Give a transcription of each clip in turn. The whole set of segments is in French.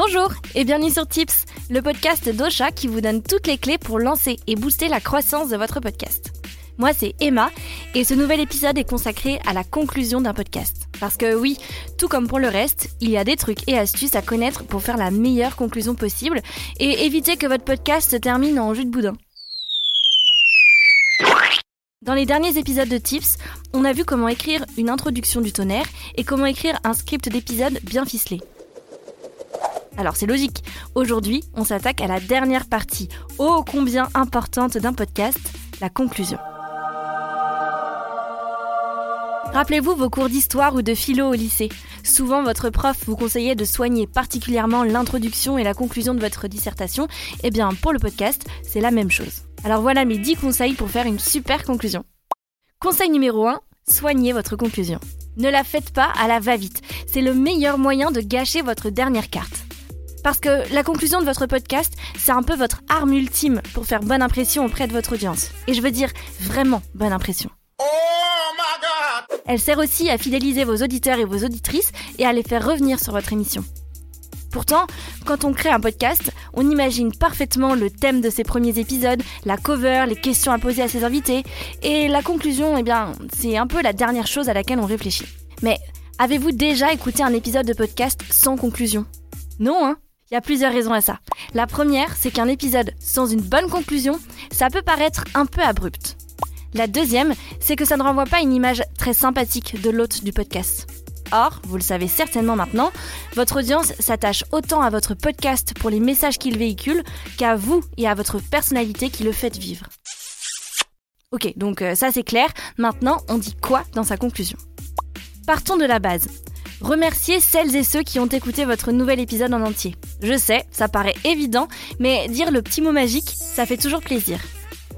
Bonjour et bienvenue sur Tips, le podcast d'Ocha qui vous donne toutes les clés pour lancer et booster la croissance de votre podcast. Moi c'est Emma et ce nouvel épisode est consacré à la conclusion d'un podcast. Parce que oui, tout comme pour le reste, il y a des trucs et astuces à connaître pour faire la meilleure conclusion possible et éviter que votre podcast se termine en jus de boudin. Dans les derniers épisodes de Tips, on a vu comment écrire une introduction du tonnerre et comment écrire un script d'épisode bien ficelé. Alors c'est logique. Aujourd'hui, on s'attaque à la dernière partie, ô combien importante d'un podcast, la conclusion. Rappelez-vous vos cours d'histoire ou de philo au lycée. Souvent, votre prof vous conseillait de soigner particulièrement l'introduction et la conclusion de votre dissertation. Eh bien, pour le podcast, c'est la même chose. Alors voilà mes 10 conseils pour faire une super conclusion. Conseil numéro 1, soignez votre conclusion. Ne la faites pas à la va-vite. C'est le meilleur moyen de gâcher votre dernière carte. Parce que la conclusion de votre podcast, c'est un peu votre arme ultime pour faire bonne impression auprès de votre audience. Et je veux dire vraiment bonne impression. Elle sert aussi à fidéliser vos auditeurs et vos auditrices et à les faire revenir sur votre émission. Pourtant, quand on crée un podcast, on imagine parfaitement le thème de ses premiers épisodes, la cover, les questions à poser à ses invités, et la conclusion, eh bien, c'est un peu la dernière chose à laquelle on réfléchit. Mais avez-vous déjà écouté un épisode de podcast sans conclusion? Non, hein? Il y a plusieurs raisons à ça. La première, c'est qu'un épisode sans une bonne conclusion, ça peut paraître un peu abrupt. La deuxième, c'est que ça ne renvoie pas une image très sympathique de l'hôte du podcast. Or, vous le savez certainement maintenant, votre audience s'attache autant à votre podcast pour les messages qu'il véhicule qu'à vous et à votre personnalité qui le faites vivre. Ok, donc euh, ça c'est clair. Maintenant, on dit quoi dans sa conclusion? Partons de la base. Remerciez celles et ceux qui ont écouté votre nouvel épisode en entier. Je sais, ça paraît évident, mais dire le petit mot magique, ça fait toujours plaisir.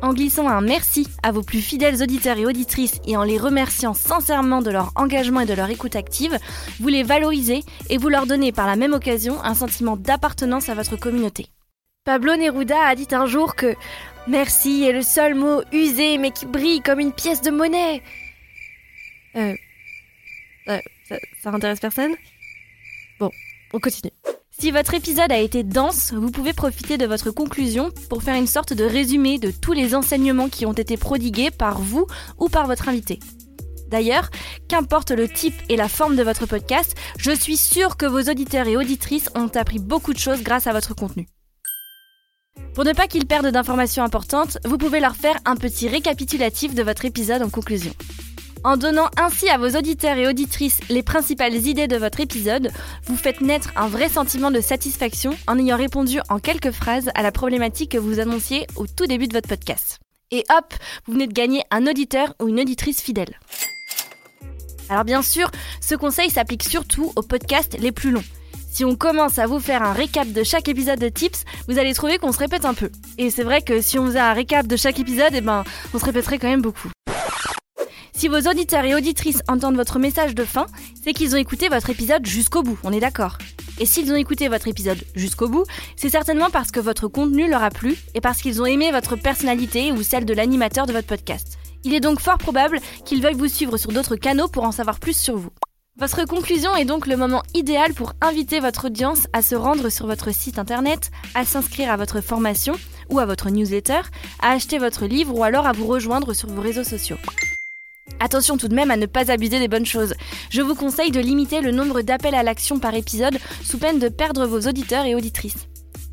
En glissant un merci à vos plus fidèles auditeurs et auditrices et en les remerciant sincèrement de leur engagement et de leur écoute active, vous les valorisez et vous leur donnez par la même occasion un sentiment d'appartenance à votre communauté. Pablo Neruda a dit un jour que merci est le seul mot usé mais qui brille comme une pièce de monnaie. Euh, ça, ça intéresse personne Bon, on continue. Si votre épisode a été dense, vous pouvez profiter de votre conclusion pour faire une sorte de résumé de tous les enseignements qui ont été prodigués par vous ou par votre invité. D'ailleurs, qu'importe le type et la forme de votre podcast, je suis sûre que vos auditeurs et auditrices ont appris beaucoup de choses grâce à votre contenu. Pour ne pas qu'ils perdent d'informations importantes, vous pouvez leur faire un petit récapitulatif de votre épisode en conclusion. En donnant ainsi à vos auditeurs et auditrices les principales idées de votre épisode, vous faites naître un vrai sentiment de satisfaction en ayant répondu en quelques phrases à la problématique que vous annonciez au tout début de votre podcast. Et hop, vous venez de gagner un auditeur ou une auditrice fidèle. Alors bien sûr, ce conseil s'applique surtout aux podcasts les plus longs. Si on commence à vous faire un récap de chaque épisode de Tips, vous allez trouver qu'on se répète un peu. Et c'est vrai que si on faisait un récap de chaque épisode, eh ben, on se répéterait quand même beaucoup. Si vos auditeurs et auditrices entendent votre message de fin, c'est qu'ils ont écouté votre épisode jusqu'au bout, on est d'accord. Et s'ils ont écouté votre épisode jusqu'au bout, c'est certainement parce que votre contenu leur a plu et parce qu'ils ont aimé votre personnalité ou celle de l'animateur de votre podcast. Il est donc fort probable qu'ils veuillent vous suivre sur d'autres canaux pour en savoir plus sur vous. Votre conclusion est donc le moment idéal pour inviter votre audience à se rendre sur votre site internet, à s'inscrire à votre formation ou à votre newsletter, à acheter votre livre ou alors à vous rejoindre sur vos réseaux sociaux. Attention tout de même à ne pas abuser des bonnes choses. Je vous conseille de limiter le nombre d'appels à l'action par épisode sous peine de perdre vos auditeurs et auditrices.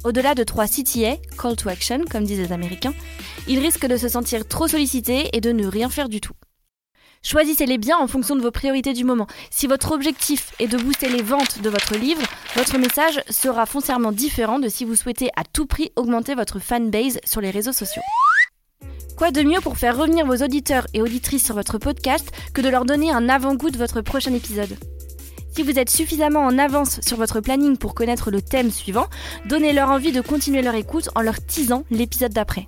Au-delà de 3 CTA, Call to Action, comme disent les Américains, ils risquent de se sentir trop sollicités et de ne rien faire du tout. Choisissez-les bien en fonction de vos priorités du moment. Si votre objectif est de booster les ventes de votre livre, votre message sera foncièrement différent de si vous souhaitez à tout prix augmenter votre fanbase sur les réseaux sociaux. Quoi de mieux pour faire revenir vos auditeurs et auditrices sur votre podcast que de leur donner un avant-goût de votre prochain épisode si vous êtes suffisamment en avance sur votre planning pour connaître le thème suivant, donnez-leur envie de continuer leur écoute en leur teasant l'épisode d'après.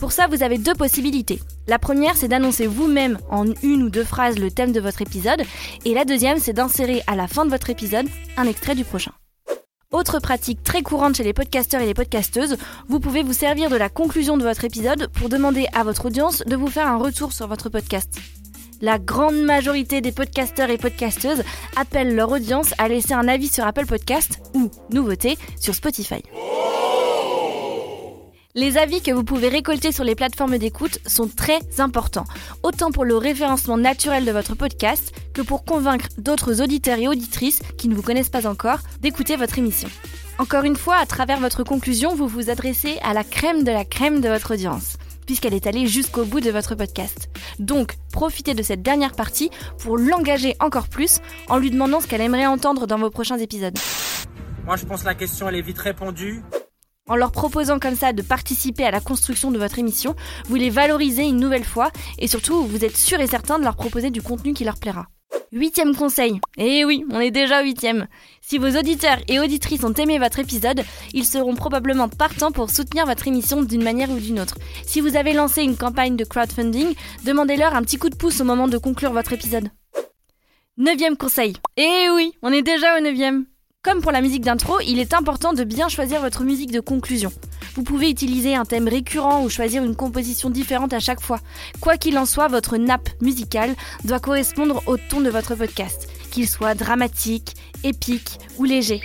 Pour ça, vous avez deux possibilités. La première, c'est d'annoncer vous-même en une ou deux phrases le thème de votre épisode, et la deuxième, c'est d'insérer à la fin de votre épisode un extrait du prochain. Autre pratique très courante chez les podcasteurs et les podcasteuses, vous pouvez vous servir de la conclusion de votre épisode pour demander à votre audience de vous faire un retour sur votre podcast. La grande majorité des podcasteurs et podcasteuses appellent leur audience à laisser un avis sur Apple Podcast ou, nouveauté, sur Spotify. Les avis que vous pouvez récolter sur les plateformes d'écoute sont très importants, autant pour le référencement naturel de votre podcast que pour convaincre d'autres auditeurs et auditrices qui ne vous connaissent pas encore d'écouter votre émission. Encore une fois, à travers votre conclusion, vous vous adressez à la crème de la crème de votre audience, puisqu'elle est allée jusqu'au bout de votre podcast. Donc, profitez de cette dernière partie pour l'engager encore plus en lui demandant ce qu'elle aimerait entendre dans vos prochains épisodes. Moi, je pense que la question, elle est vite répondue. En leur proposant comme ça de participer à la construction de votre émission, vous les valorisez une nouvelle fois et surtout vous êtes sûr et certain de leur proposer du contenu qui leur plaira. Huitième conseil. Eh oui, on est déjà huitième. Si vos auditeurs et auditrices ont aimé votre épisode, ils seront probablement partants pour soutenir votre émission d'une manière ou d'une autre. Si vous avez lancé une campagne de crowdfunding, demandez-leur un petit coup de pouce au moment de conclure votre épisode. Neuvième conseil. Eh oui, on est déjà au neuvième. Comme pour la musique d'intro, il est important de bien choisir votre musique de conclusion. Vous pouvez utiliser un thème récurrent ou choisir une composition différente à chaque fois. Quoi qu'il en soit, votre nappe musicale doit correspondre au ton de votre podcast, qu'il soit dramatique, épique ou léger.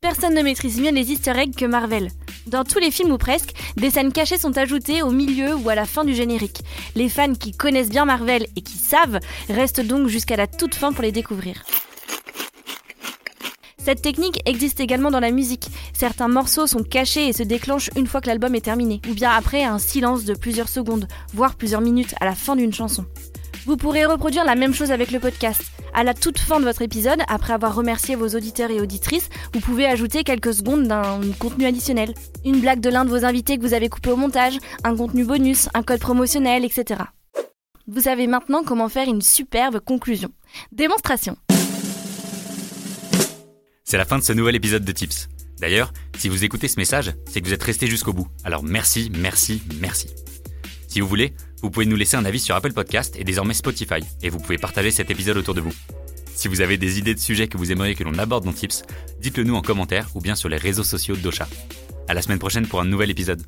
Personne ne maîtrise mieux les easter eggs que Marvel. Dans tous les films ou presque, des scènes cachées sont ajoutées au milieu ou à la fin du générique. Les fans qui connaissent bien Marvel et qui savent restent donc jusqu'à la toute fin pour les découvrir. Cette technique existe également dans la musique. Certains morceaux sont cachés et se déclenchent une fois que l'album est terminé, ou bien après un silence de plusieurs secondes, voire plusieurs minutes à la fin d'une chanson. Vous pourrez reproduire la même chose avec le podcast. À la toute fin de votre épisode, après avoir remercié vos auditeurs et auditrices, vous pouvez ajouter quelques secondes d'un contenu additionnel. Une blague de l'un de vos invités que vous avez coupé au montage, un contenu bonus, un code promotionnel, etc. Vous savez maintenant comment faire une superbe conclusion. Démonstration. C'est la fin de ce nouvel épisode de Tips. D'ailleurs, si vous écoutez ce message, c'est que vous êtes resté jusqu'au bout. Alors merci, merci, merci. Si vous voulez, vous pouvez nous laisser un avis sur Apple Podcast et désormais Spotify, et vous pouvez partager cet épisode autour de vous. Si vous avez des idées de sujets que vous aimeriez que l'on aborde dans Tips, dites-le nous en commentaire ou bien sur les réseaux sociaux d'Ocha. À la semaine prochaine pour un nouvel épisode.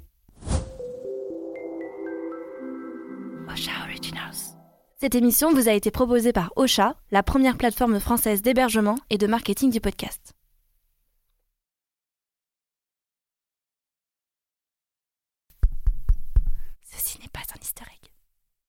Cette émission vous a été proposée par Ocha, la première plateforme française d'hébergement et de marketing du podcast. Ceci n'est pas un egg.